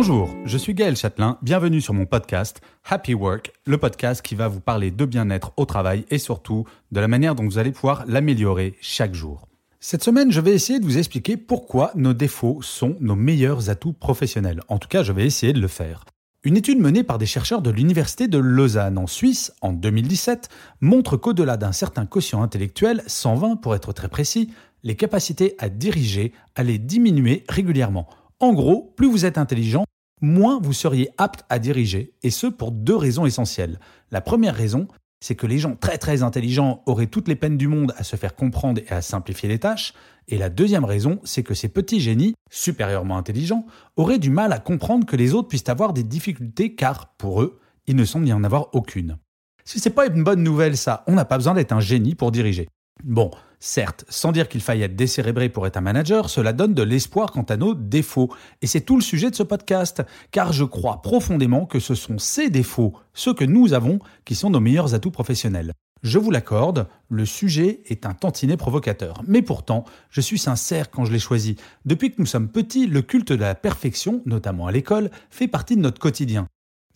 Bonjour, je suis Gaël Châtelain, bienvenue sur mon podcast Happy Work, le podcast qui va vous parler de bien-être au travail et surtout de la manière dont vous allez pouvoir l'améliorer chaque jour. Cette semaine, je vais essayer de vous expliquer pourquoi nos défauts sont nos meilleurs atouts professionnels. En tout cas, je vais essayer de le faire. Une étude menée par des chercheurs de l'Université de Lausanne en Suisse en 2017 montre qu'au-delà d'un certain quotient intellectuel, 120 pour être très précis, les capacités à diriger allaient diminuer régulièrement. En gros, plus vous êtes intelligent, moins vous seriez apte à diriger, et ce pour deux raisons essentielles. La première raison, c'est que les gens très très intelligents auraient toutes les peines du monde à se faire comprendre et à simplifier les tâches, et la deuxième raison, c'est que ces petits génies, supérieurement intelligents, auraient du mal à comprendre que les autres puissent avoir des difficultés car, pour eux, il ne semble y en avoir aucune. Si c'est pas une bonne nouvelle ça, on n'a pas besoin d'être un génie pour diriger. Bon, certes, sans dire qu'il faille être décérébré pour être un manager, cela donne de l'espoir quant à nos défauts. Et c'est tout le sujet de ce podcast, car je crois profondément que ce sont ces défauts, ceux que nous avons, qui sont nos meilleurs atouts professionnels. Je vous l'accorde, le sujet est un tantinet provocateur. Mais pourtant, je suis sincère quand je l'ai choisi. Depuis que nous sommes petits, le culte de la perfection, notamment à l'école, fait partie de notre quotidien.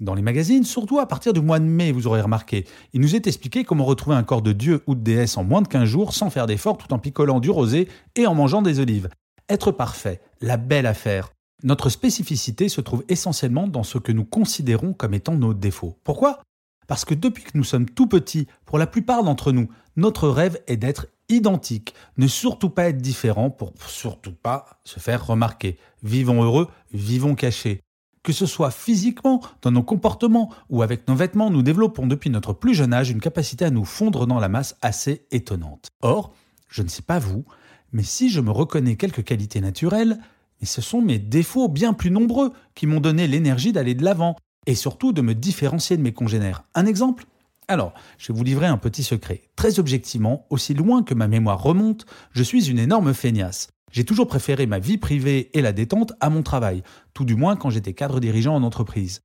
Dans les magazines, surtout à partir du mois de mai, vous aurez remarqué, il nous est expliqué comment retrouver un corps de dieu ou de déesse en moins de 15 jours sans faire d'efforts tout en picolant du rosé et en mangeant des olives. Être parfait, la belle affaire. Notre spécificité se trouve essentiellement dans ce que nous considérons comme étant nos défauts. Pourquoi? Parce que depuis que nous sommes tout petits, pour la plupart d'entre nous, notre rêve est d'être identique, ne surtout pas être différent pour surtout pas se faire remarquer. Vivons heureux, vivons cachés. Que ce soit physiquement, dans nos comportements ou avec nos vêtements, nous développons depuis notre plus jeune âge une capacité à nous fondre dans la masse assez étonnante. Or, je ne sais pas vous, mais si je me reconnais quelques qualités naturelles, mais ce sont mes défauts bien plus nombreux qui m'ont donné l'énergie d'aller de l'avant et surtout de me différencier de mes congénères. Un exemple alors, je vais vous livrer un petit secret. Très objectivement, aussi loin que ma mémoire remonte, je suis une énorme feignasse. J'ai toujours préféré ma vie privée et la détente à mon travail, tout du moins quand j'étais cadre dirigeant en entreprise.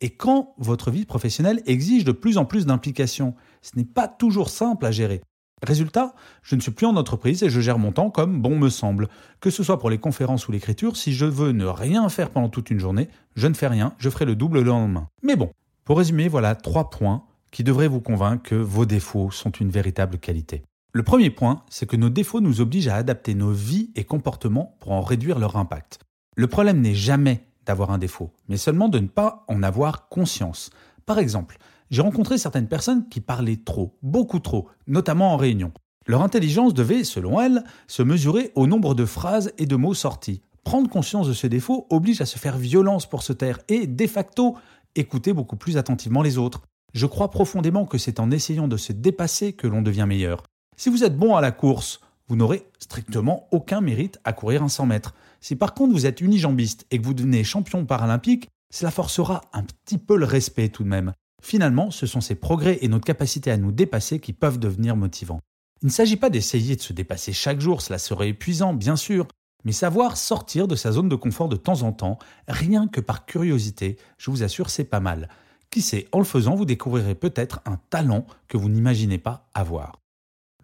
Et quand votre vie professionnelle exige de plus en plus d'implications, ce n'est pas toujours simple à gérer. Résultat, je ne suis plus en entreprise et je gère mon temps comme bon me semble. Que ce soit pour les conférences ou l'écriture, si je veux ne rien faire pendant toute une journée, je ne fais rien, je ferai le double le lendemain. Mais bon, pour résumer, voilà trois points qui devraient vous convaincre que vos défauts sont une véritable qualité. Le premier point, c'est que nos défauts nous obligent à adapter nos vies et comportements pour en réduire leur impact. Le problème n'est jamais d'avoir un défaut, mais seulement de ne pas en avoir conscience. Par exemple, j'ai rencontré certaines personnes qui parlaient trop, beaucoup trop, notamment en réunion. Leur intelligence devait, selon elles, se mesurer au nombre de phrases et de mots sortis. Prendre conscience de ce défaut oblige à se faire violence pour se taire et, de facto, écouter beaucoup plus attentivement les autres. Je crois profondément que c'est en essayant de se dépasser que l'on devient meilleur. Si vous êtes bon à la course, vous n'aurez strictement aucun mérite à courir un 100 mètres. Si par contre vous êtes unijambiste et que vous devenez champion paralympique, cela forcera un petit peu le respect tout de même. Finalement, ce sont ces progrès et notre capacité à nous dépasser qui peuvent devenir motivants. Il ne s'agit pas d'essayer de se dépasser chaque jour, cela serait épuisant, bien sûr, mais savoir sortir de sa zone de confort de temps en temps, rien que par curiosité, je vous assure, c'est pas mal. Qui sait, en le faisant, vous découvrirez peut-être un talent que vous n'imaginez pas avoir.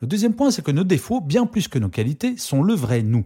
Le deuxième point, c'est que nos défauts, bien plus que nos qualités, sont le vrai nous.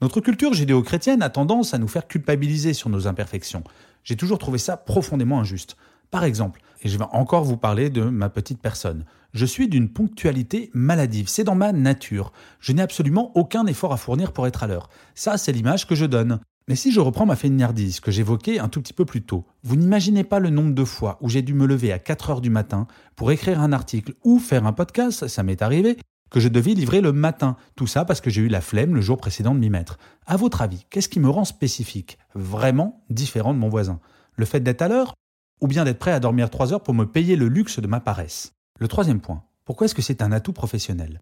Notre culture judéo-chrétienne a tendance à nous faire culpabiliser sur nos imperfections. J'ai toujours trouvé ça profondément injuste. Par exemple, et je vais encore vous parler de ma petite personne, je suis d'une ponctualité maladive, c'est dans ma nature. Je n'ai absolument aucun effort à fournir pour être à l'heure. Ça, c'est l'image que je donne. Mais si je reprends ma fainéantise que j'évoquais un tout petit peu plus tôt, vous n'imaginez pas le nombre de fois où j'ai dû me lever à 4 heures du matin pour écrire un article ou faire un podcast, ça m'est arrivé, que je devais livrer le matin. Tout ça parce que j'ai eu la flemme le jour précédent de m'y mettre. À votre avis, qu'est-ce qui me rend spécifique, vraiment différent de mon voisin? Le fait d'être à l'heure Ou bien d'être prêt à dormir trois heures pour me payer le luxe de ma paresse? Le troisième point, pourquoi est-ce que c'est un atout professionnel?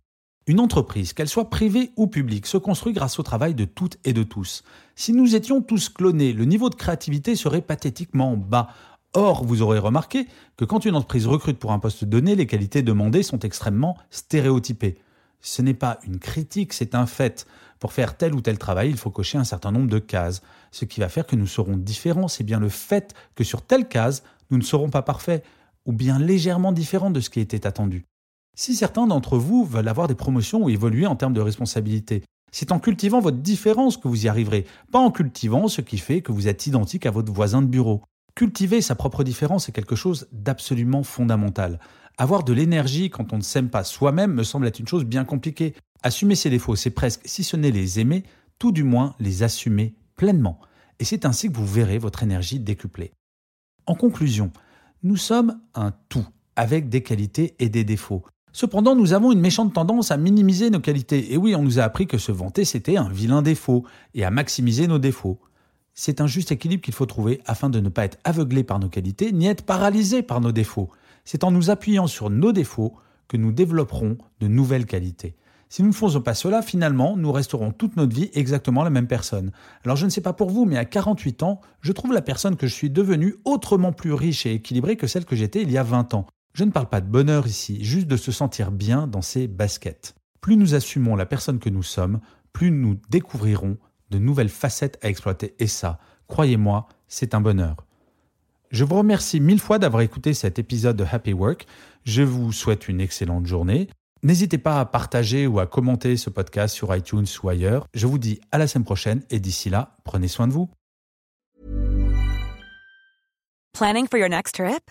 Une entreprise, qu'elle soit privée ou publique, se construit grâce au travail de toutes et de tous. Si nous étions tous clonés, le niveau de créativité serait pathétiquement bas. Or, vous aurez remarqué que quand une entreprise recrute pour un poste donné, les qualités demandées sont extrêmement stéréotypées. Ce n'est pas une critique, c'est un fait. Pour faire tel ou tel travail, il faut cocher un certain nombre de cases. Ce qui va faire que nous serons différents, c'est bien le fait que sur telle case, nous ne serons pas parfaits, ou bien légèrement différents de ce qui était attendu. Si certains d'entre vous veulent avoir des promotions ou évoluer en termes de responsabilité, c'est en cultivant votre différence que vous y arriverez, pas en cultivant ce qui fait que vous êtes identique à votre voisin de bureau. Cultiver sa propre différence est quelque chose d'absolument fondamental. Avoir de l'énergie quand on ne s'aime pas soi-même me semble être une chose bien compliquée. Assumer ses défauts, c'est presque, si ce n'est les aimer, tout du moins les assumer pleinement. Et c'est ainsi que vous verrez votre énergie décuplée. En conclusion, nous sommes un tout, avec des qualités et des défauts. Cependant, nous avons une méchante tendance à minimiser nos qualités. Et oui, on nous a appris que se vanter, c'était un vilain défaut, et à maximiser nos défauts. C'est un juste équilibre qu'il faut trouver afin de ne pas être aveuglé par nos qualités, ni être paralysé par nos défauts. C'est en nous appuyant sur nos défauts que nous développerons de nouvelles qualités. Si nous ne faisons pas cela, finalement, nous resterons toute notre vie exactement la même personne. Alors je ne sais pas pour vous, mais à 48 ans, je trouve la personne que je suis devenue autrement plus riche et équilibrée que celle que j'étais il y a 20 ans. Je ne parle pas de bonheur ici, juste de se sentir bien dans ses baskets. Plus nous assumons la personne que nous sommes, plus nous découvrirons de nouvelles facettes à exploiter. Et ça, croyez-moi, c'est un bonheur. Je vous remercie mille fois d'avoir écouté cet épisode de Happy Work. Je vous souhaite une excellente journée. N'hésitez pas à partager ou à commenter ce podcast sur iTunes ou ailleurs. Je vous dis à la semaine prochaine et d'ici là, prenez soin de vous. Planning for your next trip?